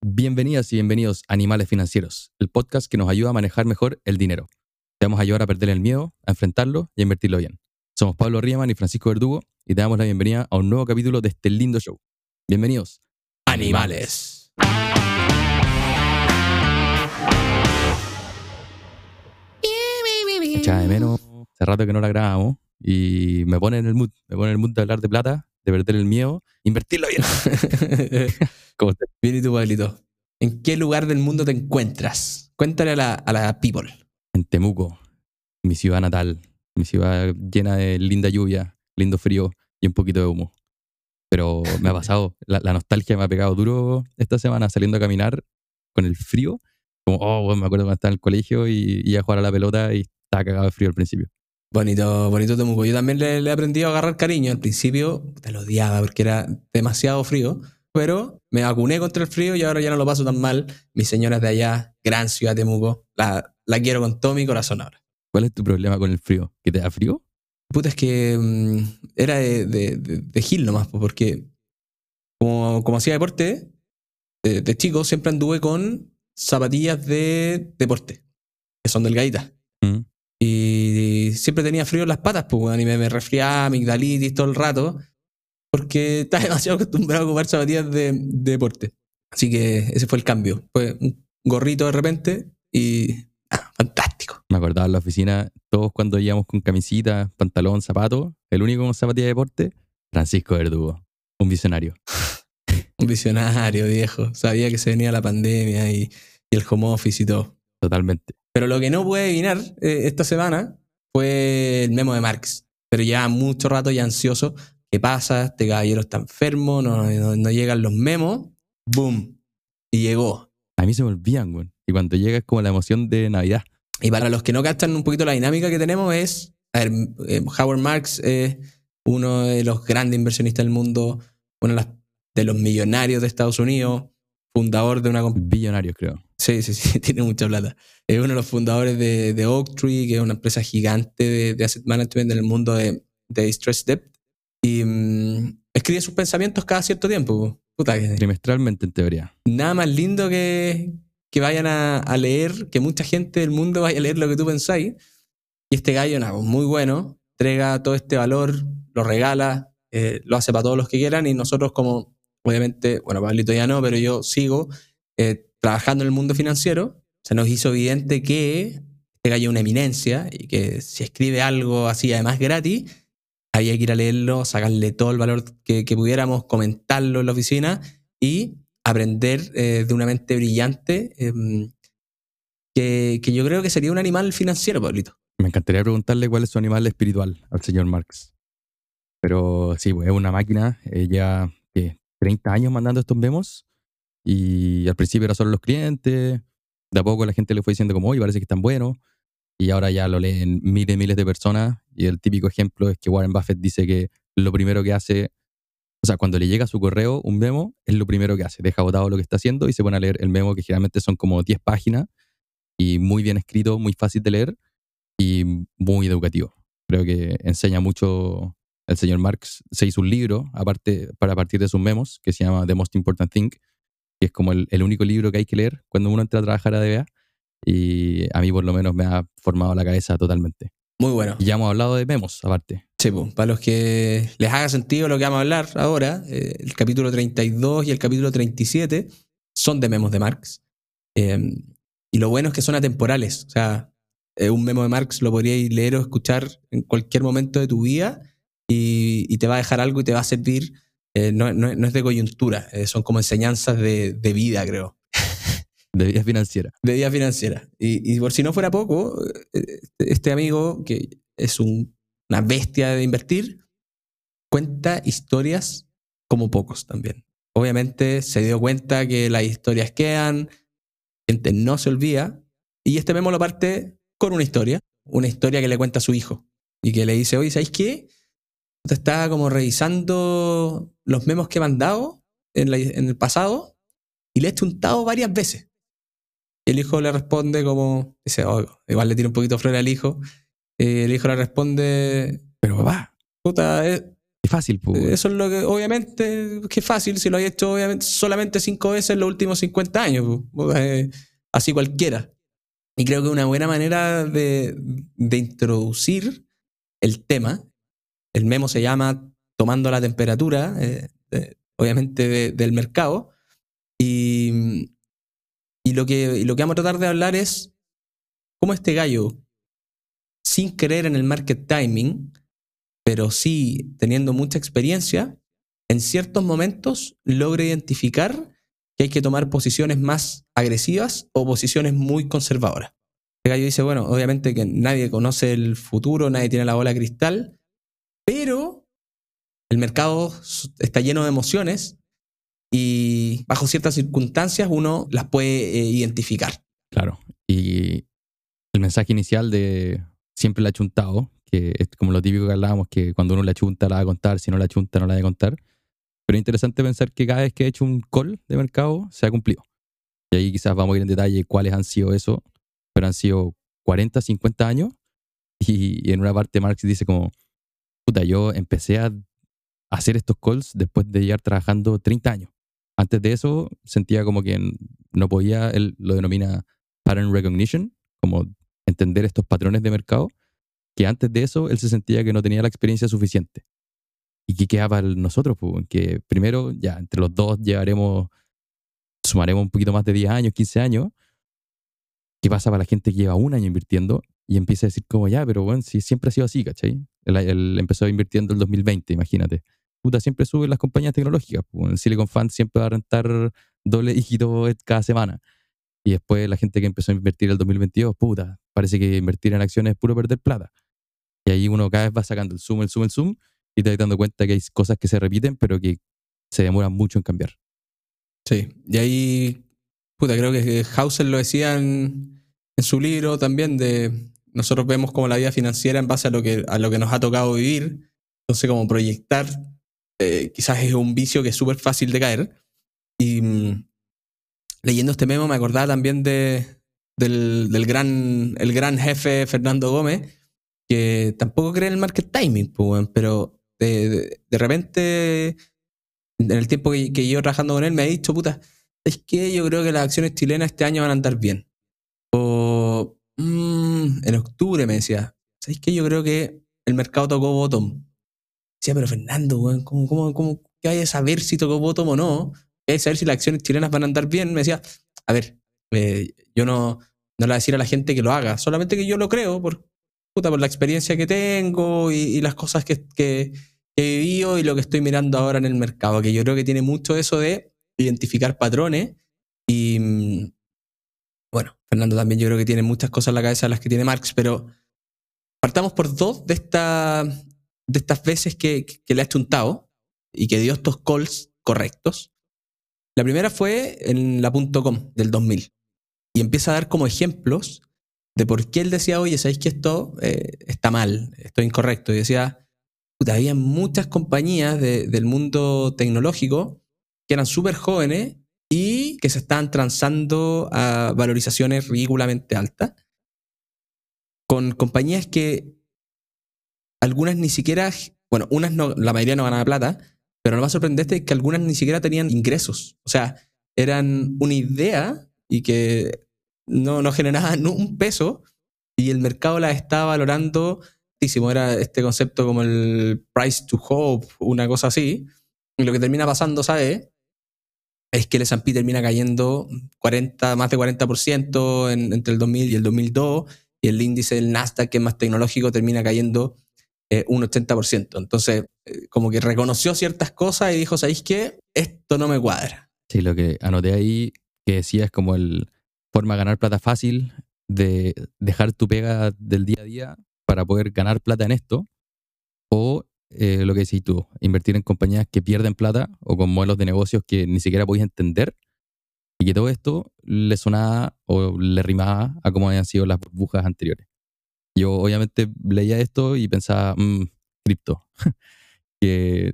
Bienvenidas y bienvenidos a Animales Financieros, el podcast que nos ayuda a manejar mejor el dinero. Te vamos a ayudar a perder el miedo, a enfrentarlo y a invertirlo bien. Somos Pablo Riemann y Francisco Verdugo y te damos la bienvenida a un nuevo capítulo de este lindo show. Bienvenidos. Animales. Echaba de menos, hace rato que no la grabamos y me pone en el mood, me pone en el mood de hablar de plata, de perder el miedo, invertirlo bien. ¿Cómo estás? Bien, ¿y tú, Pablito? ¿En qué lugar del mundo te encuentras? Cuéntale a la, a la people. En Temuco, mi ciudad natal, mi ciudad llena de linda lluvia, lindo frío y un poquito de humo. Pero me ha pasado, la, la nostalgia me ha pegado duro esta semana saliendo a caminar con el frío. Como, oh, bueno, me acuerdo cuando estaba en el colegio y iba a jugar a la pelota y estaba cagado de frío al principio. Bonito, bonito Temuco. Yo también le, le he aprendido a agarrar cariño. Al principio te lo odiaba porque era demasiado frío, pero me vacuné contra el frío y ahora ya no lo paso tan mal. Mi señora es de allá, gran ciudad Temuco. La, la quiero con todo mi corazón ahora. ¿Cuál es tu problema con el frío? ¿Que te da frío? Puta, es que mm, era de, de, de, de Gil nomás, po, porque como, como hacía deporte, de, de chico siempre anduve con zapatillas de deporte, que son delgaditas. Siempre tenía frío en las patas, pues, weón, y me, me resfriaba, amigdalitis todo el rato, porque estaba demasiado acostumbrado a ocupar zapatillas de, de deporte. Así que ese fue el cambio. Fue un gorrito de repente y ah, fantástico. Me acordaba en la oficina, todos cuando íbamos con camisita, pantalón, zapato, el único con zapatilla de deporte, Francisco Verdugo, un visionario. Un visionario, viejo. Sabía que se venía la pandemia y, y el home office y todo. Totalmente. Pero lo que no pude adivinar eh, esta semana fue el memo de Marx. Pero ya mucho rato ya ansioso. ¿Qué pasa? Este caballero está enfermo, no, no, no llegan los memos. ¡Boom! Y llegó. A mí se me olvidan, güey. Y cuando llega es como la emoción de Navidad. Y para los que no captan un poquito la dinámica que tenemos es, a ver, eh, Howard Marks es uno de los grandes inversionistas del mundo, uno de, los millonarios de Estados Unidos, fundador de una compañía Billonarios, creo. Sí, sí, sí, tiene mucha plata. Es uno de los fundadores de, de Oaktree, que es una empresa gigante de, de asset management en el mundo de, de distressed debt. Y mm, escribe sus pensamientos cada cierto tiempo. Puta, que Trimestralmente, en teoría. nada más lindo que, que vayan a, a leer, que mucha gente del mundo vaya a leer lo que tú pensáis. Y este gallo, nada, muy bueno, entrega todo este valor, lo regala, eh, lo hace para todos los que quieran y nosotros como, obviamente, bueno, Pablito ya no, pero yo sigo eh, trabajando en el mundo financiero, se nos hizo evidente que este gallo una eminencia y que si escribe algo así además gratis, había que ir a leerlo, sacarle todo el valor que, que pudiéramos, comentarlo en la oficina y aprender eh, de una mente brillante eh, que, que yo creo que sería un animal financiero, Pablito. Me encantaría preguntarle cuál es su animal espiritual al señor Marx. Pero sí, pues, es una máquina. Ella, ¿qué? 30 años mandando estos memos. Y al principio era solo los clientes. De a poco la gente le fue diciendo como, oye, parece que están buenos. Y ahora ya lo leen miles y miles de personas. Y el típico ejemplo es que Warren Buffett dice que lo primero que hace, o sea, cuando le llega a su correo un memo, es lo primero que hace. Deja botado lo que está haciendo y se pone a leer el memo, que generalmente son como 10 páginas. Y muy bien escrito, muy fácil de leer y muy educativo. Creo que enseña mucho. El señor Marx se hizo un libro, aparte, para partir de sus memos, que se llama The Most Important Thing, que es como el, el único libro que hay que leer cuando uno entra a trabajar a DBA. Y a mí, por lo menos, me ha formado la cabeza totalmente. Muy bueno. Y ya hemos hablado de memos, aparte. Sí, pues, para los que les haga sentido lo que vamos a hablar ahora, eh, el capítulo 32 y el capítulo 37 son de memos de Marx. Eh, y lo bueno es que son atemporales. O sea, eh, un memo de Marx lo podríais leer o escuchar en cualquier momento de tu vida y, y te va a dejar algo y te va a servir. Eh, no, no- no es de coyuntura, eh, son como enseñanzas de, de vida, creo. De vida financiera. de vida financiera. Y, y por si no fuera poco, eh, este amigo, que es un- una bestia de invertir, cuenta historias como pocos también. Obviamente se dio cuenta que las historias quedan, gente no se olvida, y este memo lo parte con una historia, una historia que le cuenta a su hijo, y que le dice, oye, ¿sabéis qué? Estaba como revisando los memos que he mandado en, la- en el pasado, y le he chuntado varias veces. Y el hijo le responde como, dice, "Oh, igual le tira un poquito de flor al hijo. Eh, el hijo le responde, Pero papá, puta, es, Es fácil, pues. Eso es lo que, obviamente, que fácil si lo hay hecho obviamente, solamente cinco veces en los últimos 50 años. eh, así cualquiera. Y creo que una buena manera de, de introducir el tema, el memo se llama Tomando la temperatura, eh, de- obviamente, de- del mercado. Y, lo que, lo que vamos a tratar de hablar es cómo este gallo, sin creer en el market timing, pero sí teniendo mucha experiencia, en ciertos momentos logra identificar que hay que tomar posiciones más agresivas o posiciones muy conservadoras. El gallo dice, bueno, obviamente que nadie conoce el futuro, nadie tiene la bola de cristal, pero el mercado está lleno de emociones y bajo ciertas circunstancias uno las puede eh, identificar. Claro. Y el mensaje inicial de siempre la chuntado, que es como lo típico que hablábamos, que cuando uno la chunta la va a contar, si no la chunta no la va a contar. Pero es interesante pensar que cada vez que he hecho un call de mercado se ha cumplido. Y ahí quizás vamos a ir en detalle cuáles han sido eso, pero han sido 40, 50 años. Y, y en una parte Marx dice como, puta, yo empecé a hacer estos calls después de llevar trabajando 30 años. Antes de eso sentía como que no podía, él lo denomina pattern recognition, como entender estos patrones de mercado, que antes de eso él se sentía que no tenía la experiencia suficiente. ¿Y qué quedaba nosotros? Pues, que primero, ya, entre los dos llevaremos, sumaremos un poquito más de 10 años, 15 años. ¿Qué pasa para la gente que lleva un año invirtiendo y empieza a decir como, ya, pero bueno, si siempre ha sido así, ¿cachai? Él empezó invirtiendo el 2020, imagínate. Puta, siempre suben las compañías tecnológicas. Pues, en Silicon Fund siempre va a rentar doble dígito cada semana. Y después la gente que empezó a invertir el 2022, puta, parece que invertir en acciones es puro perder plata. Y ahí uno cada vez va sacando el zoom, el zoom, el zoom, y te vas dando cuenta que hay cosas que se repiten, pero que se demoran mucho en cambiar. Sí, y ahí, puta, creo que Hauser lo decía en su libro también, de nosotros vemos como la vida financiera en base a lo que, a lo que nos ha tocado vivir, entonces como proyectar eh, quizás es un vicio que es súper fácil de caer. Y mm, leyendo este memo me acordaba también de, del, gran, el gran jefe Fernando Gómez, que tampoco cree en el market timing, pues, pero de, de, repente, en el tiempo que, que llevo trabajando con él, me ha dicho, puta, es que yo creo que las acciones chilenas este año van a andar bien. En octubre me decía, ¿sabes qué? Yo creo que el mercado tocó bottom. Decía, pero Fernando, ¿cómo, cómo, cómo que vaya a saber si tocó bottom o no? ¿Qué hay a saber si las acciones chilenas van a andar bien? Me decía, a ver, eh, yo no, no le voy a decir a la gente que lo haga, solamente que yo lo creo por, puta, por la experiencia que tengo y, y las cosas que, que, que, he vivido y lo que estoy mirando ahora en el mercado, que yo creo que tiene mucho eso de identificar patrones y bueno, Fernando también yo creo que tiene muchas cosas en la cabeza las que tiene Marx, pero partamos por dos de, de estas veces que, le ha chuntado y que dio estos calls correctos. La primera fue en la .com del 2000 y empieza a dar como ejemplos de por qué él decía, oye, ¿sabéis que esto eh, está mal, esto es incorrecto? Y decía, había muchas compañías de, del mundo tecnológico que eran súper jóvenes que se estaban transando a valorizaciones ridículamente altas, con compañías que algunas ni siquiera, bueno, unas no, la mayoría no ganaban plata, pero lo más sorprendente es que algunas ni siquiera tenían ingresos. O sea, eran una idea y que no, no generaban un peso y el mercado la estaba valorando altísimo. Era este concepto como el price to hope, una cosa así. Y lo que termina pasando, ¿sabes? Es que el S&P termina cayendo 40, más de 40% en, entre el 2000 y el 2002 y el índice del Nasdaq, que es más tecnológico, termina cayendo eh, un 80%. Entonces, eh, como que reconoció ciertas cosas y dijo, ¿sabéis qué? Esto no me cuadra. Sí, lo que anoté ahí que decía es como el forma de ganar plata fácil de dejar tu pega del día a día para poder ganar plata en esto o eh, lo que decís tú, invertir en compañías que pierden plata o con modelos de negocios que ni siquiera podéis entender y que todo esto le sonaba o le rimaba a cómo habían sido las burbujas anteriores. Yo obviamente leía esto y pensaba, mmm, cripto, que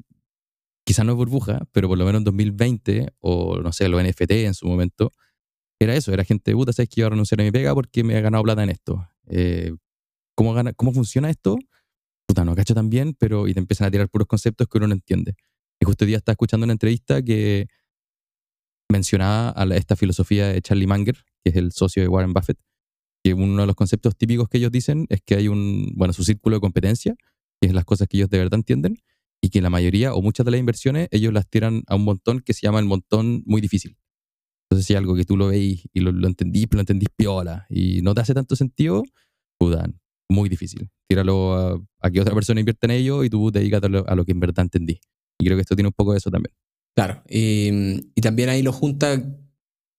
quizás no es burbuja, pero por lo menos en 2020 o no sé, los NFT en su momento, era eso, era gente, puta, sabes que iba a renunciar a mi pega porque me he ganado plata en esto. Eh, ¿cómo, ¿Cómo funciona esto? Puta, no cacho tan bien, pero y te empiezan a tirar puros conceptos que uno no entiende. Y justo hoy día estaba escuchando una entrevista que mencionaba a esta filosofía de Charlie Munger, que es el socio de Warren Buffett, que uno de los conceptos típicos que ellos dicen es que hay un, bueno, su círculo de competencia, que es las cosas que ellos de verdad entienden, y que la mayoría o muchas de las inversiones ellos las tiran a un montón que se llama el montón muy difícil. Entonces, si algo que tú lo veis y lo, lo entendís, pero lo entendís piola y no te hace tanto sentido, puta, muy difícil. Tíralo a, que otra persona invierta en ello y tú dedícate a lo, a lo que en verdad entendí. Y creo que esto tiene un poco de eso también. Claro, y, y también ahí lo junta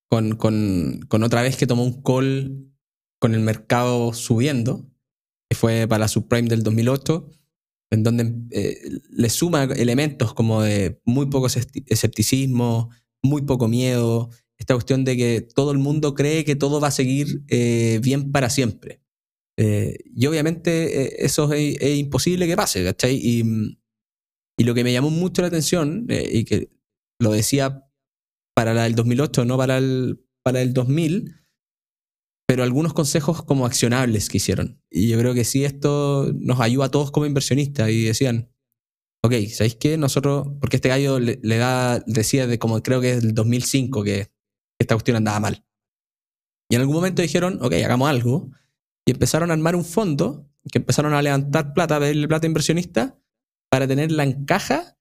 con, con, con, otra vez que tomó un call con el mercado subiendo, que fue para la subprime del 2008, en donde eh, le suma elementos como de muy poco escepticismo, muy poco miedo, esta cuestión de que todo el mundo cree que todo va a seguir eh, bien para siempre. Eh, y obviamente eh, eso es, imposible que pase, ¿cachai? Y, y, lo que me llamó mucho la atención, eh, y que lo decía para la del 2008, no para el, para el 2000, pero algunos consejos como accionables que hicieron. Y yo creo que sí, esto nos ayuda a todos como inversionistas. Y decían, ok, ¿sabéis qué? Nosotros, porque este gallo le, le da, decía de como creo que es el 2005 que esta cuestión andaba mal. Y en algún momento dijeron, ok, hagamos algo. Y empezaron a armar un fondo, que empezaron a levantar plata, a pedirle plata a inversionistas, para tenerla en caja,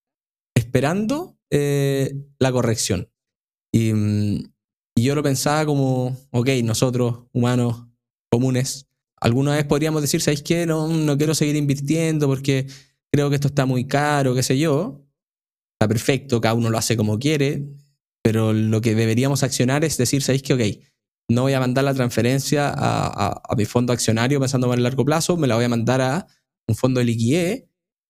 esperando eh, la corrección. Y, y, yo lo pensaba como, ok, nosotros, humanos comunes, alguna vez podríamos decir, ¿sabéis qué? No, no quiero seguir invirtiendo porque creo que esto está muy caro, qué sé yo. Está perfecto, cada uno lo hace como quiere, pero lo que deberíamos accionar es decir, ¿sabéis qué? Ok, no voy a mandar la transferencia a, mi fondo accionario pensando en el largo plazo, me la voy a mandar a un fondo de liquidez,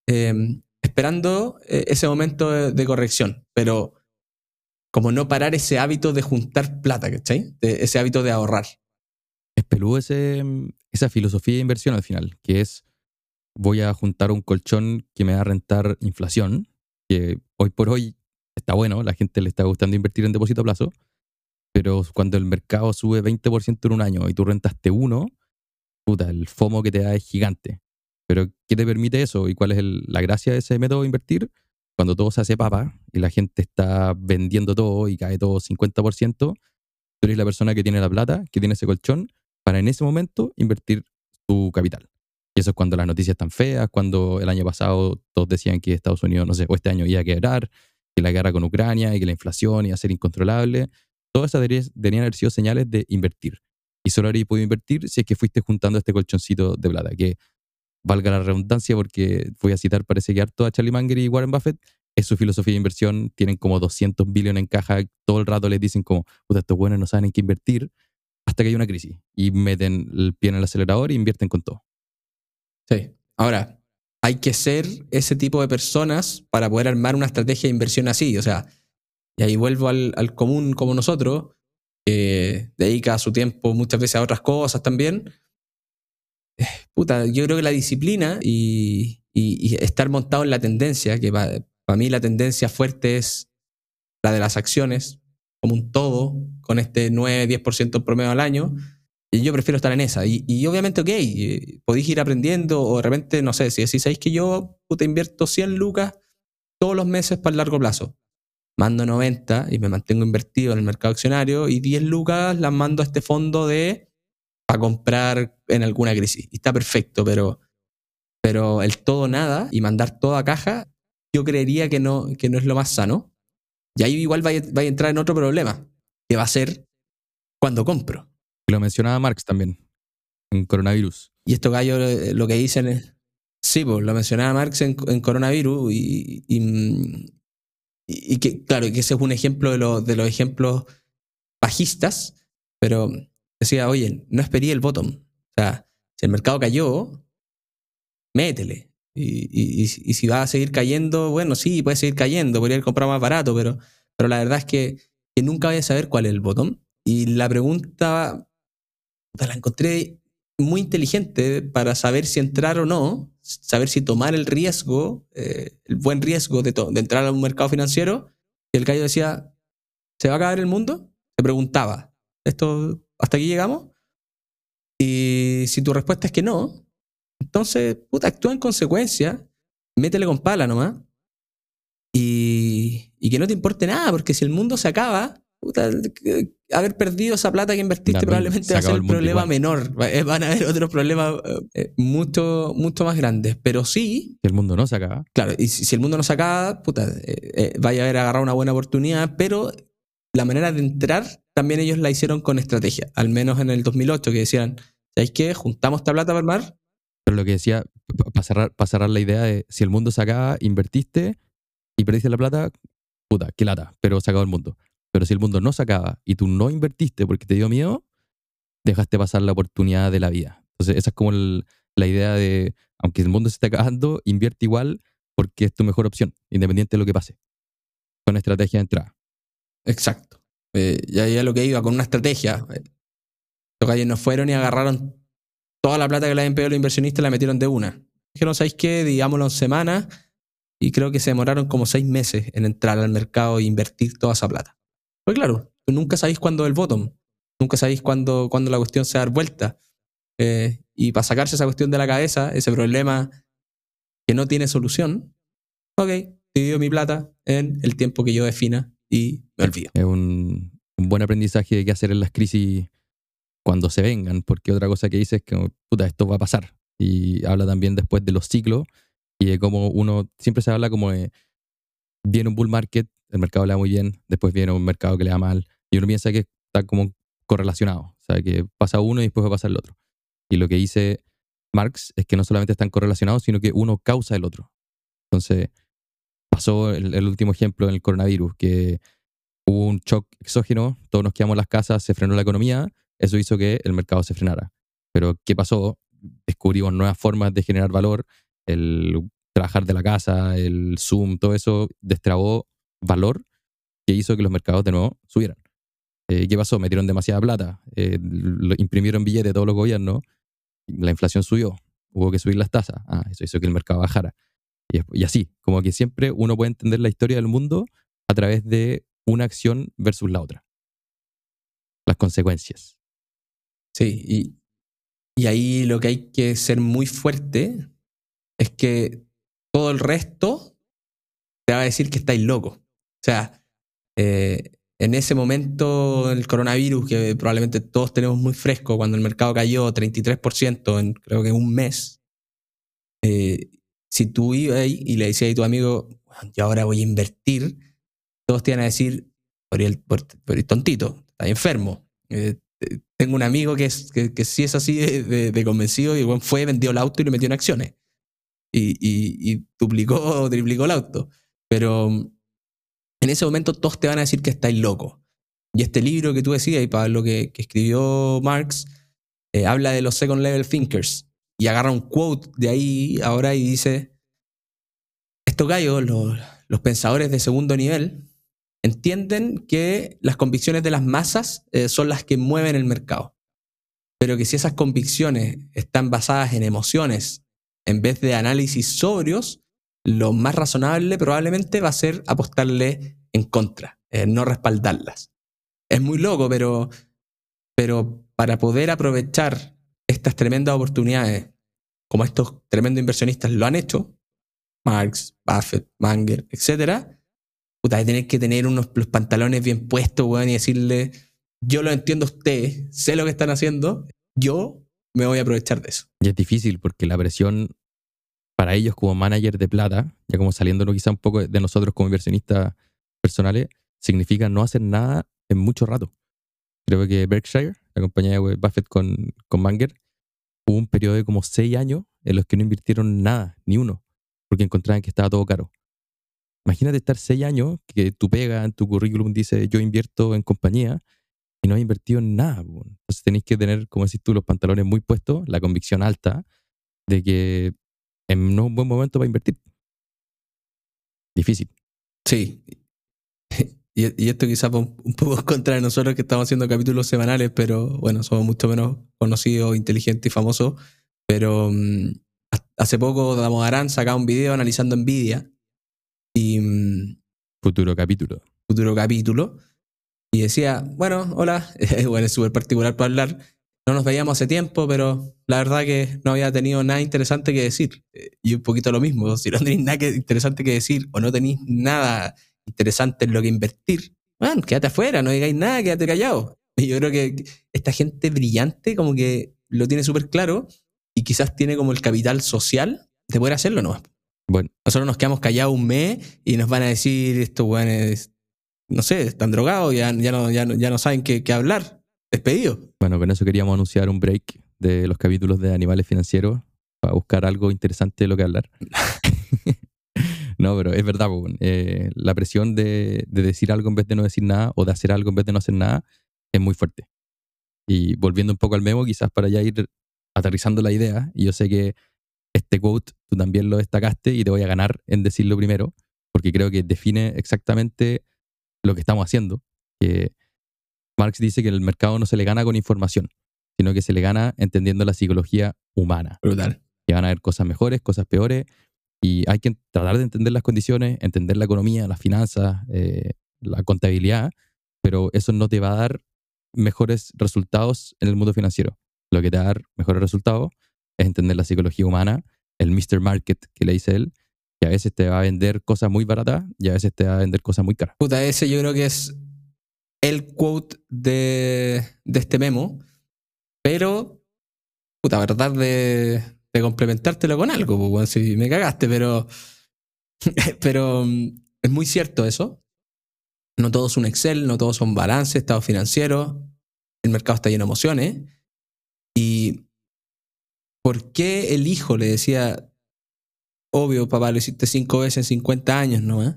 eh, esperando eh, ese momento de, corrección. Pero como no parar ese hábito de juntar plata, ¿cachai? Ese hábito de ahorrar. Es peludo ese, esa filosofía de inversión al final, que es voy a juntar un colchón que me va a rentar inflación, que hoy por hoy está bueno, la gente le está gustando invertir en depósito a plazo, pero cuando el mercado sube 20% en un año y tú rentaste uno, puta, el FOMO que te da es gigante. Pero ¿qué te permite eso? ¿Y cuál es la gracia de ese método de invertir? Cuando todo se hace papa y la gente está vendiendo todo y cae todo 50%, tú eres la persona que tiene la plata, que tiene ese colchón, para en ese momento invertir tu capital. Y eso es cuando las noticias están feas, cuando el año pasado todos decían que Estados Unidos, no sé, o este año iba a quebrar, que la guerra con Ucrania y que la inflación iba a ser incontrolable. Todas esas deberían haber sido señales de invertir. Y solo habría podido invertir si es que fuiste juntando este colchoncito de plata, que valga la redundancia porque voy a citar, parece que harto a Charlie Munger y Warren Buffett, es su filosofía de inversión, tienen como 200 billones en caja, todo el rato les dicen como, puta, estos buenos no saben en qué invertir, hasta que hay una crisis y meten el pie en el acelerador e invierten con todo. Sí. Ahora, hay que ser ese tipo de personas para poder armar una estrategia de inversión así. O sea, y ahí vuelvo al, común como nosotros, que dedica su tiempo muchas veces a otras cosas también. Eh, puta, yo creo que la disciplina y, estar montado en la tendencia, que para, mí la tendencia fuerte es la de las acciones, como un todo, con este 9-10% promedio al año. Y yo prefiero estar en esa. Y, y, obviamente, ok, eh, podéis ir aprendiendo o de repente, no sé, si decís, ¿sabéis que yo puta, invierto 100 lucas todos los meses para el largo plazo? Mando 90 y me mantengo invertido en el mercado accionario y 10 lucas las mando a este fondo de para comprar en alguna crisis. Y está perfecto, pero, pero el todo nada y mandar toda caja, yo creería que no, que no es lo más sano. Y ahí igual va a, va a entrar en otro problema, que va a ser cuando compro. Y lo mencionaba Marx también, en coronavirus. Y estos gallos lo que dicen es, sí, pues lo mencionaba Marx en, en coronavirus y, y, y, que, claro, que ese es un ejemplo de, de los ejemplos bajistas, pero decía, oye, no esperé el bottom. O sea, si el mercado cayó, métele. Y, y, si va a seguir cayendo, bueno, sí, puede seguir cayendo, podría haber más barato, pero, pero la verdad es que, que nunca voy a saber cuál es el bottom. Y la pregunta la encontré muy inteligente para saber si entrar o no, saber si tomar el riesgo, eh, el buen riesgo de, de, entrar a un mercado financiero. Y el gallo decía, ¿se va a acabar el mundo? Se preguntaba, ¿esto hasta aquí llegamos? Y si tu respuesta es que no, Entonces, puta, actúa en consecuencia, métele con pala nomás. Y, y que no te importe nada, porque si el mundo se acaba, puta, haber perdido esa plata que invertiste Claro, probablemente va a ser el el problema menor. Eh, Van a haber otros problemas eh, mucho, mucho más grandes. Pero sí, Si el mundo no se acaba. claro, y si, si el mundo no se acaba, puta, eh, eh, vaya a haber agarrado una buena oportunidad, pero la manera de entrar también ellos la hicieron con estrategia. Al menos en el 2008, que decían, ¿sabéis qué? Juntamos esta plata para armar. Pero lo que decía, para cerrar, pa cerrar la idea de si el mundo se acaba, invertiste y perdiste la plata, puta, qué lata, pero se acabó el mundo. Pero si el mundo no se acaba y tú no invertiste porque te dio miedo, dejaste pasar la oportunidad de la vida. Entonces, esa es como la idea de, aunque el mundo se esté acabando, invierte igual porque es tu mejor opción, independiente de lo que pase. Con estrategia de entrada. Exacto. Eh, ya, ya lo que iba, con una estrategia. Los gallos no fueron y agarraron toda la plata que le habían pedido los inversionistas la metieron de una. Dijeron, ¿sabéis qué? Digámoslo en semanas. Y creo que se demoraron como seis meses en entrar al mercado e invertir toda esa plata. Pues claro, nunca sabéis cuándo es el bottom. Nunca sabéis cuándo, cuándo la cuestión se va dar vuelta. Eh, y para sacarse esa cuestión de la cabeza, ese problema que no tiene solución, ok, divido mi plata en el tiempo que yo defina y me olvido. Es un, buen aprendizaje de qué hacer en las crisis cuando se vengan, porque otra cosa que dice es que, puta, esto va a pasar. Y habla también después de los ciclos y de cómo uno, siempre se habla como de, viene un bull market, el mercado le va muy bien, después viene un mercado que le va mal, y uno piensa que está como correlacionado, o sea, que pasa uno y después va a pasar el otro. Y lo que dice Marx es que no solamente están correlacionados, sino que uno causa el otro. Entonces, pasó el, el último ejemplo en el coronavirus, que hubo un shock exógeno, todos nos quedamos en las casas, se frenó la economía, eso hizo que el mercado se frenara. Pero ¿qué pasó? Descubrimos nuevas formas de generar valor, el trabajar de la casa, el Zoom, todo eso destrabó valor que hizo que los mercados de nuevo subieran. Eh, ¿Qué pasó? Metieron demasiada plata, eh, imprimieron billetes todos los gobiernos, la inflación subió, hubo que subir las tasas, ah, eso hizo que el mercado bajara. Y, y así, como que siempre uno puede entender la historia del mundo a través de una acción versus la otra. Las consecuencias. Sí, y, y ahí lo que hay que ser muy fuerte es que todo el resto te va a decir que estáis locos. O sea, eh, en ese momento el coronavirus, que probablemente todos tenemos muy fresco, cuando el mercado cayó 33% en creo que un mes, eh, si tú ibas ahí y le decías a tu amigo, yo ahora voy a invertir, todos te iban a decir, por el, por, por el tontito, estás enfermo. Eh, tengo un amigo que, es, que, que sí es así de, de- de convencido y weón fue, vendió el auto y lo metió en acciones. Y, y- y duplicó o triplicó el auto. Pero en ese momento todos te van a decir que estáis loco. Y este libro que tú decías, y Pablo, que, que escribió Marx, eh, habla de los second level thinkers. Y agarra un quote de ahí ahora y dice, estos gallos, los, pensadores de segundo nivel, entienden que las convicciones de las masas eh, son las que mueven el mercado. Pero que si esas convicciones están basadas en emociones en vez de análisis sobrios, lo más razonable probablemente va a ser apostarle en contra, eh, no respaldarlas. Es muy loco, pero, pero para poder aprovechar estas tremendas oportunidades, como estos tremendos inversionistas lo han hecho, Marx, Buffett, Manger, etcétera, puta, tener que tener unos los pantalones bien puestos, weón, y decirle, yo lo entiendo a usted, sé lo que están haciendo, yo me voy a aprovechar de eso. Y es difícil porque la presión para ellos como manager de plata, ya como saliéndonos quizá un poco de nosotros como inversionistas personales, significa no hacer nada en mucho rato. Creo que Berkshire, la compañía de Buffett con, con Manger, hubo un periodo de como seis años en los que no invirtieron nada, ni uno, porque encontraban que estaba todo caro. Imagínate estar seis años, que tu pega en tu currículum dice yo invierto en compañía y no has invertido en nada. po. Entonces tenéis que tener, como decís tú, los pantalones muy puestos, la convicción alta de que en no es un buen momento para invertir. Difícil. Sí. Y, y esto quizás un, un poco contra de nosotros que estamos haciendo capítulos semanales, pero bueno, somos mucho menos conocidos, inteligentes y famosos. Pero mm, ha- hace poco Damodarán sacaba un video analizando Nvidia y mm, Futuro capítulo. futuro capítulo y decía, bueno, hola, bueno, es súper particular para hablar. No nos veíamos hace tiempo, pero la verdad que no había tenido nada interesante que decir. Eh, Y un poquito lo mismo, si no tenéis nada que- interesante que decir o no tenéis nada interesante en lo que invertir, bueno, quédate afuera, no digáis nada, quédate callado. Y yo creo que esta gente brillante como que lo tiene súper claro y quizás tiene como el capital social de poder hacerlo nomás. Bueno, Nosotros nos quedamos callados un mes y nos van a decir estos weones, no sé, están drogados, ya, ya, no, ya, no, ya no saben qué, qué hablar. Despedido. bueno, con eso queríamos anunciar un break de los capítulos de Animales Financieros para buscar algo interesante de lo que hablar. no, pero es verdad, eh, la presión de, de decir algo en vez de no decir nada o de hacer algo en vez de no hacer nada es muy fuerte. Y volviendo un poco al memo, quizás para ya ir aterrizando la idea, y yo sé que este quote tú también lo destacaste y te voy a ganar en decirlo primero, porque creo que define exactamente lo que estamos haciendo. Que Marx dice que el mercado no se le gana con información, sino que se le gana entendiendo la psicología humana. Brutal. Que van a haber cosas mejores, cosas peores, y hay que tratar de entender las condiciones, entender la economía, las finanzas, eh, la contabilidad, pero eso no te va a dar mejores resultados en el mundo financiero. Lo que te va a dar mejores resultados es entender la psicología humana, el Mr. Market que le dice él, que a veces te va a vender cosas muy baratas y a veces te va a vender cosas muy caras. Puta, ese yo creo que es el quote de, de este memo, pero, puta, verdad de, de complementártelo con algo, pues, weón, si me cagaste, pero, pero mm, es muy cierto eso. No todo es un Excel, no todos son balances, estados financieros, el mercado está lleno de emociones. Y ¿por qué el hijo le decía, obvio, papá, lo hiciste cinco veces en 50 años, ¿no? eh?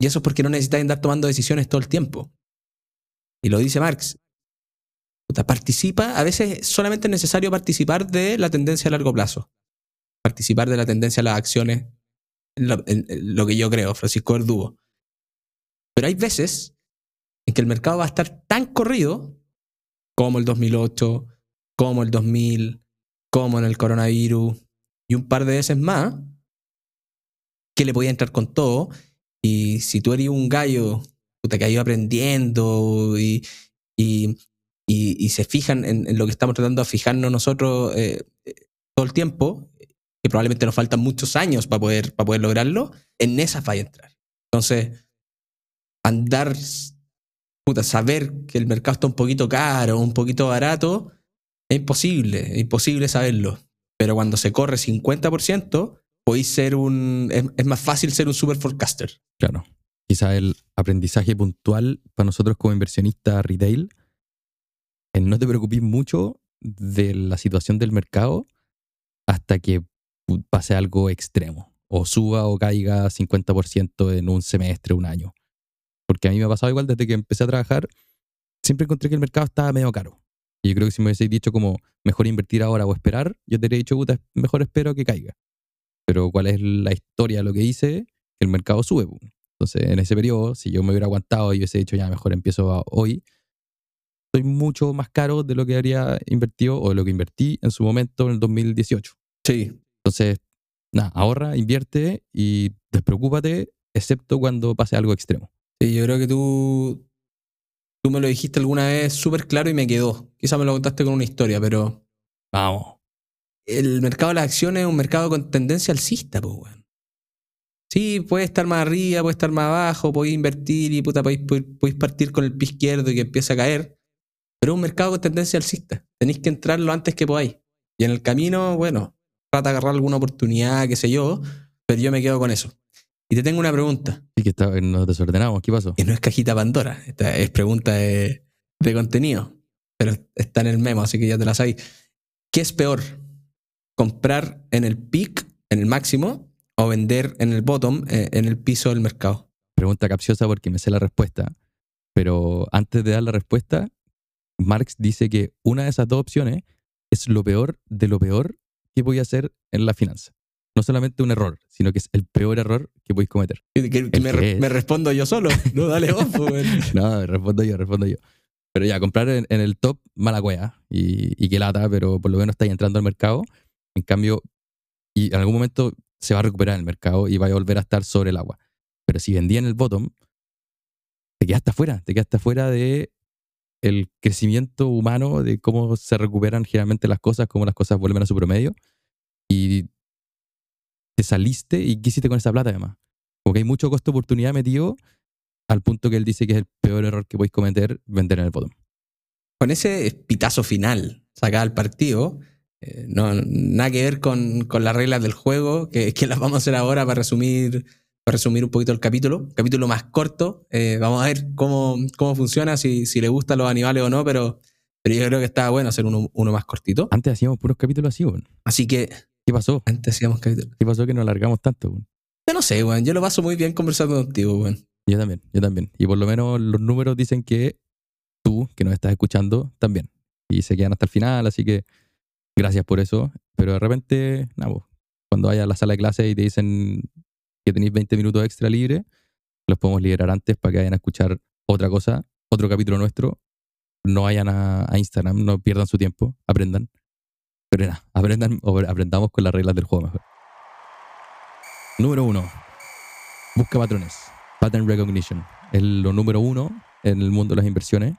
Y eso es porque no necesitas andar tomando decisiones todo el tiempo. Y lo dice Marx. Participa, a veces solamente es necesario participar de la tendencia a largo plazo. Participar de la tendencia a las acciones, lo que yo creo, Francisco Verdugo. Pero hay veces en que el mercado va a estar tan corrido como el 2008, como el 2000, como en el coronavirus y un par de veces más, que le podía entrar con todo. Y si tú eres un gallo puta, que ha ido aprendiendo y, y, y- se fijan en, lo que estamos tratando de fijarnos nosotros eh, eh, todo el tiempo, que probablemente nos faltan muchos años para poder, para poder lograrlo, en esa vaya a entrar. Entonces, andar, puta, saber que el mercado está un poquito caro, un poquito barato, es imposible, es imposible saberlo. Pero cuando se corre 50%, podéis ser un. Es, es más fácil ser un super forecaster. Claro. Quizá el aprendizaje puntual para nosotros como inversionistas retail es no te preocupes mucho de la situación del mercado hasta que pase algo extremo o suba o caiga 50% en un semestre, un año. Porque a mí me ha pasado igual desde que empecé a trabajar, siempre encontré que el mercado estaba medio caro. Y yo creo que si me hubieseis dicho como mejor invertir ahora o esperar, yo te habría dicho, puta, mejor espero que caiga. Pero ¿cuál es la historia? Lo que hice, el mercado sube. Entonces, en ese periodo, si yo me hubiera aguantado y hubiese dicho, ya, mejor empiezo hoy, soy mucho más caro de lo que habría invertido o de lo que invertí en su momento en el 2018. Sí. Entonces, nada, ahorra, invierte y despreocúpate, excepto cuando pase algo extremo. Sí, yo creo que tú. Tú me lo dijiste alguna vez súper claro y me quedó. Quizá me lo contaste con una historia, pero Vamos. El mercado de las acciones es un mercado con tendencia alcista, pues, weón. Sí, puede estar más arriba, puede estar más abajo, podéis invertir y puta, podéis, podéis partir con el pie izquierdo y que empiece a caer. Pero es un mercado con tendencia alcista. Tenéis que entrar lo antes que podáis. Y en el camino, bueno, trata de agarrar alguna oportunidad, qué sé yo, pero yo me quedo con eso. Y te tengo una pregunta, Sí que está, nos desordenamos. ¿Qué pasó? que no es cajita Pandora, esta es pregunta de, de contenido, pero está en el memo, así que ya te la sabéis. ¿Qué es peor? ¿Comprar en el peak, en el máximo, o vender en el bottom, eh, en el piso del mercado? Pregunta capciosa porque me sé la respuesta. Pero antes de dar la respuesta, Marx dice que una de esas dos opciones es lo peor de lo peor que voy a hacer en la finanza. No solamente un error, sino que es el peor error que podéis cometer. Que, que- que ¿El me, respondo yo solo. No, dale vos, pues. No, respondo yo, respondo yo. Pero ya, comprar en, en el top, mala cueva. Y, y que lata, pero por lo menos estáis entrando al mercado. En cambio, y en algún momento se va a recuperar el mercado y va a volver a estar sobre el agua. Pero si vendía en el bottom, te quedaste afuera, te quedaste afuera de el crecimiento humano, de cómo se recuperan generalmente las cosas, cómo las cosas vuelven a su promedio. Y te saliste y qué hiciste con esa plata además. Porque hay mucho costo oportunidad metido al punto que él dice que es el peor error que podéis cometer, vender en el bottom. Con ese pitazo final, sacado al partido, eh, no, nada que ver con, con, las reglas del juego, que, que, las vamos a hacer ahora para resumir, para resumir un poquito el capítulo. Capítulo más corto. Eh, vamos a ver cómo, cómo funciona, si, si le gustan los animales o no, pero, pero yo creo que estaba bueno hacer uno, uno más cortito. Antes hacíamos puros capítulos así, bueno. Así que. ¿Qué pasó? Antes hacíamos capítulos. ¿Qué pasó que nos alargamos tanto, bueno? Yo no sé, weón. Yo lo paso muy bien conversando contigo, weón. Yo también, yo también. Y por lo menos los números dicen que tú, que nos estás escuchando, también. Y se quedan hasta el final, así que gracias por eso. Pero de repente, cuando vayas a la sala de clase y te dicen que tenéis 20 minutos extra libre, los podemos liberar antes para que vayan a escuchar otra cosa, otro capítulo nuestro. No vayan a, a Instagram, no pierdan su tiempo, aprendan. Pero nada, aprendan, aprendamos con las reglas del juego mejor. Número uno, busca patrones. Pattern recognition. Es lo número uno en el mundo de las inversiones.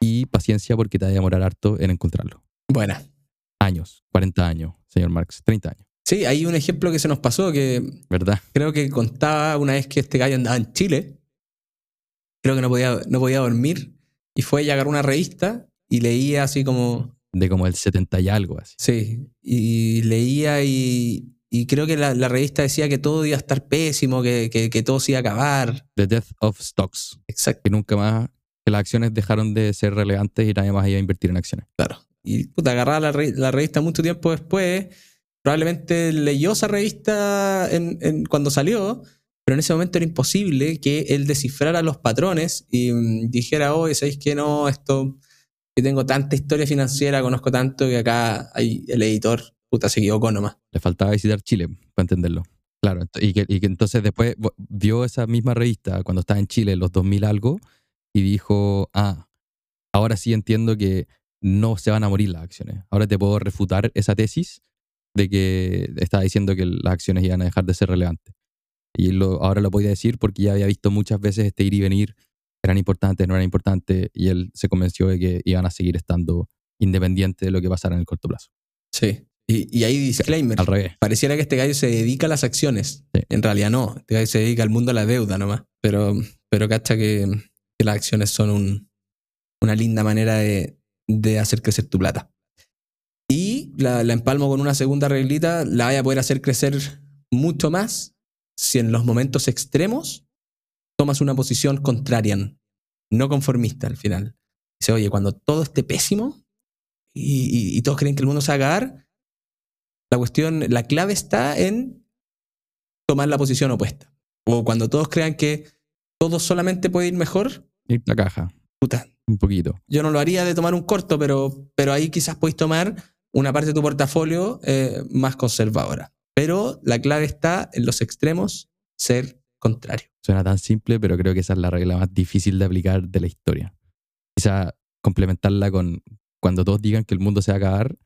Y paciencia porque te va a demorar harto en encontrarlo. Buena. Años, 40 años, señor Marx, 30 años. Sí, hay un ejemplo que se nos pasó que. ¿Verdad? Creo que contaba una vez que este gallo andaba en Chile. Creo que no podía, no podía dormir. Y fue y agarró una revista y leía así como. De como el 70 y algo así. Sí. Y leía y, y creo que la, la, revista decía que todo iba a estar pésimo, que, que, que, todo se iba a acabar. The Death of Stocks. Exacto. Que nunca más, que las acciones dejaron de ser relevantes y nadie más iba a invertir en acciones. Claro. Y puta, agarraba la, re, la revista mucho tiempo después. Probablemente leyó esa revista en, en, cuando salió, pero en ese momento era imposible que él descifrara los patrones y um, dijera, oye, ¿sabéis que no? Esto, que tengo tanta historia financiera, conozco tanto que acá hay el editor puta, se equivocó nomás. Le faltaba visitar Chile para entenderlo. Claro, y que, y que, entonces después vio esa misma revista cuando estaba en Chile, los 2000 algo, y dijo, ah, ahora sí entiendo que no se van a morir las acciones. Ahora te puedo refutar esa tesis de que estaba diciendo que las acciones iban a dejar de ser relevantes. Y lo, ahora lo podía decir porque ya había visto muchas veces este ir y venir, eran importantes, no eran importantes, y él se convenció de que iban a seguir estando independientes de lo que pasara en el corto plazo. Sí, y, y ahí disclaimer. Al revés. Pareciera que este gallo se dedica a las acciones. Sí. En realidad no. Este gallo se dedica al mundo de la deuda nomás. Pero, pero cacha que, que las acciones son un, una linda manera de, de, hacer crecer tu plata. Y la, la, empalmo con una segunda reglita. La vaya a poder hacer crecer mucho más si en los momentos extremos tomas una posición contrarian, no conformista al final. Dice, oye, cuando todo esté pésimo y, y, y todos creen que el mundo se va a acabar, la cuestión, la clave está en tomar la posición opuesta. O cuando todos crean que todo solamente puede ir mejor. Ir la caja. Puta. Un poquito. Yo no lo haría de tomar un corto, pero, pero ahí quizás podéis tomar una parte de tu portafolio eh, más conservadora. Pero la clave está en los extremos, ser contrario. Suena tan simple, pero creo que esa es la regla más difícil de aplicar de la historia. Quizá complementarla con cuando todos digan que el mundo se va a acabar,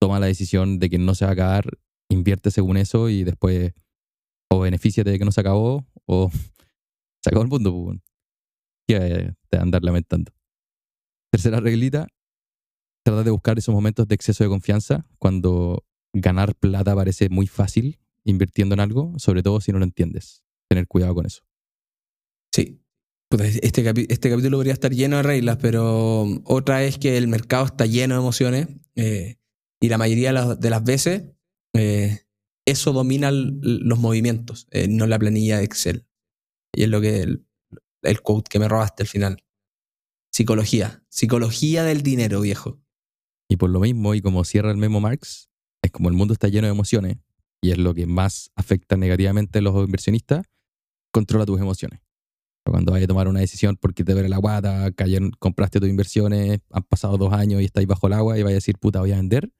toma la decisión de que no se va a acabar, invierte según eso y después o beneficiate de que no se acabó o se acabó el mundo. Pues, que te andar lamentando. Tercera reglita, trata de buscar esos momentos de exceso de confianza cuando ganar plata parece muy fácil invirtiendo en algo, sobre todo si no lo entiendes. Tener cuidado con eso. Sí. Este, este capítulo podría estar lleno de reglas, pero otra es que el mercado está lleno de emociones. Eh, y la mayoría de las, veces eh, eso domina los movimientos, eh, no la planilla de Excel. Y es lo que el, el quote que me robaste al final. Psicología, psicología del dinero, viejo. Y por lo mismo, y como cierra el memo Marx, es como el mundo está lleno de emociones y es lo que más afecta negativamente a los inversionistas, controla tus emociones. Cuando vayas a tomar una decisión porque te duele la guata, cayeron, compraste tus inversiones, han pasado dos años y estáis bajo el agua y vayas a decir, puta, voy a vender,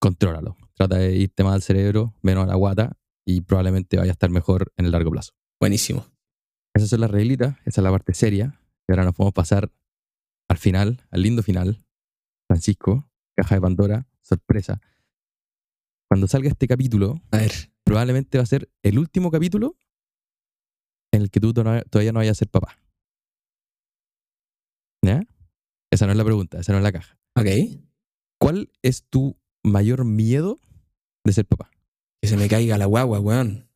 contrólalo. Trata de irte más al cerebro, menos a la guata y probablemente vaya a estar mejor en el largo plazo. Buenísimo. Esas son las reglitas, esa es la parte seria. Y ahora nos podemos pasar al final, al lindo final. Francisco, caja de Pandora, sorpresa. Cuando salga este capítulo, a ver. probablemente va a ser el último capítulo en el que tú todavía no vayas a ser papá. ¿Ya? esa no es la pregunta, esa no es la caja. Ok. ¿Cuál es tu mayor miedo de ser papá? Que se me caiga la guagua, weón.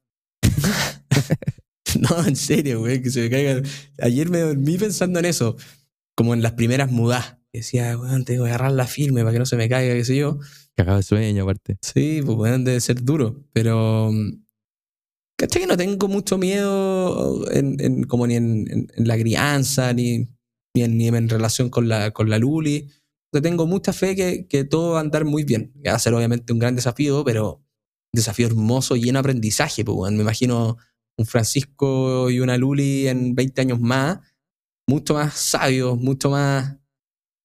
no, en serio, weón, que se me caiga. Ayer me dormí pensando en eso, como en las primeras mudas. Decía, weón, tengo que agarrarla firme para que no se me caiga, qué sé yo. Cagado de sueño, aparte. Sí, pues weón, debe ser duro, pero. ¿Cachai que no tengo mucho miedo en, en- como ni en, en- en la crianza, ni, ni, en, ni en relación con la, con la Luli? Tengo mucha fe que, que todo va a andar muy bien. Va a ser obviamente un gran desafío, pero un desafío hermoso y lleno de aprendizaje. Pues. Me imagino un Francisco y una Luli en 20 años más, mucho más sabios, mucho más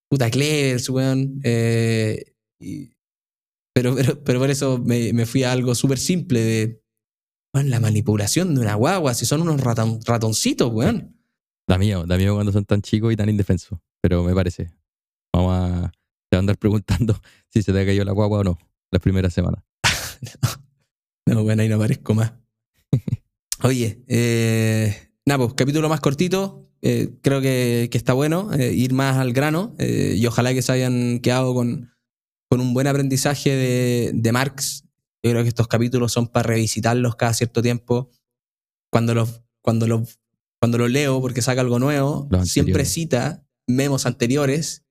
puta clevers, weón. Eh, y- pero, pero, pero por eso me, me fui a algo súper simple de la manipulación de una guagua, si son unos raton- ratoncitos, weón. Da miedo, da miedo cuando son tan chicos y tan indefensos. Pero me parece. Vamos a, te a andar preguntando si se te ha caído la guagua o no las primeras semanas. No, bueno, ahí no aparezco más. Oye, eh, nada, pues capítulo más cortito. eh, creo que, que está bueno eh, ir más al grano eh, y ojalá que se hayan quedado con, con un buen aprendizaje de, de Marx. Yo creo que estos capítulos son para revisitarlos cada cierto tiempo. Cuando los, cuando los, cuando los leo, porque saca algo nuevo, siempre cita memos anteriores.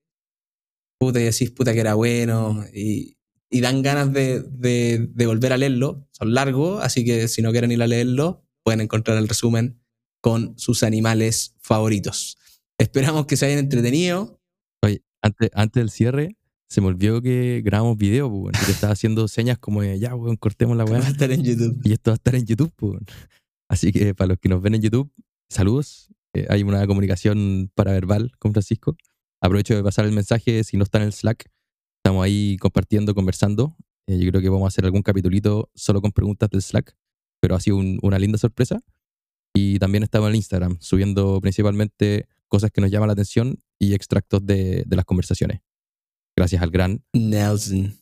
Puta, y decís, puta, que era bueno. Y, y dan ganas de, de- de volver a leerlo. Son largos, así que si no quieren ir a leerlo, pueden encontrar el resumen con sus animales favoritos. Esperamos que se hayan entretenido. Oye, antes, antes del cierre, se me olvidó que grabamos video, pues, te estaba haciendo señas como de, ya, weón, cortemos la Va a weá. estar en YouTube. Y esto va a estar en YouTube, pues. Así que para los que nos ven en YouTube, saludos. Eh, hay una comunicación paraverbal con Francisco. Aprovecho de pasar el mensaje, si no está en el Slack, estamos ahí compartiendo, conversando. Eh, yo creo que vamos a hacer algún capitulito solo con preguntas del Slack, pero ha sido un- una linda sorpresa. Y también estamos en Instagram, subiendo principalmente cosas que nos llaman la atención y extractos de, de las conversaciones. Gracias al gran Nelson.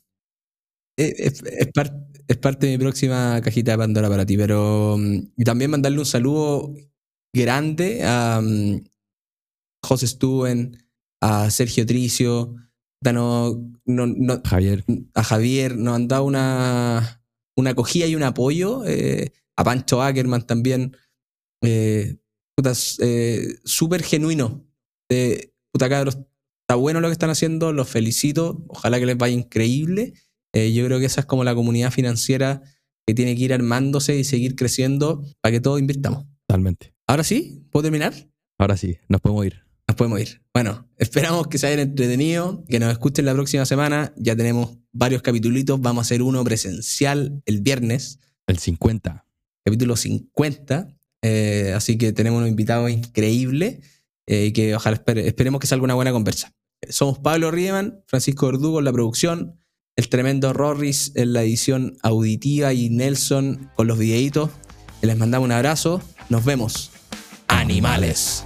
Eh, Es, es par- es parte de mi próxima cajita de Pandora para ti, pero mm, y también mandarle un saludo grande a mm, José Stuen, a Sergio Tricio, da no- no- no- Javier. a Javier, nos han dado una, una acogida y un apoyo, eh, a Pancho Ackerman también, eh, eh, súper genuino. Eh, puta cabros, está bueno lo que están haciendo, los felicito, ojalá que les vaya increíble. Eh, yo creo que esa es como la comunidad financiera que tiene que ir armándose y seguir creciendo para que todos invirtamos. Totalmente. Ahora sí, ¿puedo terminar? Ahora sí, nos podemos ir. Nos podemos ir. Bueno, esperamos que se hayan entretenido, que nos escuchen la próxima semana. Ya tenemos varios capítulos. Vamos a hacer uno presencial el viernes, El 50. capítulo 50. Eh, así que tenemos unos invitados increíbles eh, y que ojalá espere- esperemos que salga una buena conversa. Somos Pablo Riemann, Francisco Verdugo en la producción, el tremendo Rorris en la edición auditiva y Nelson con los videitos. Les mandamos un abrazo. Nos vemos. Animales.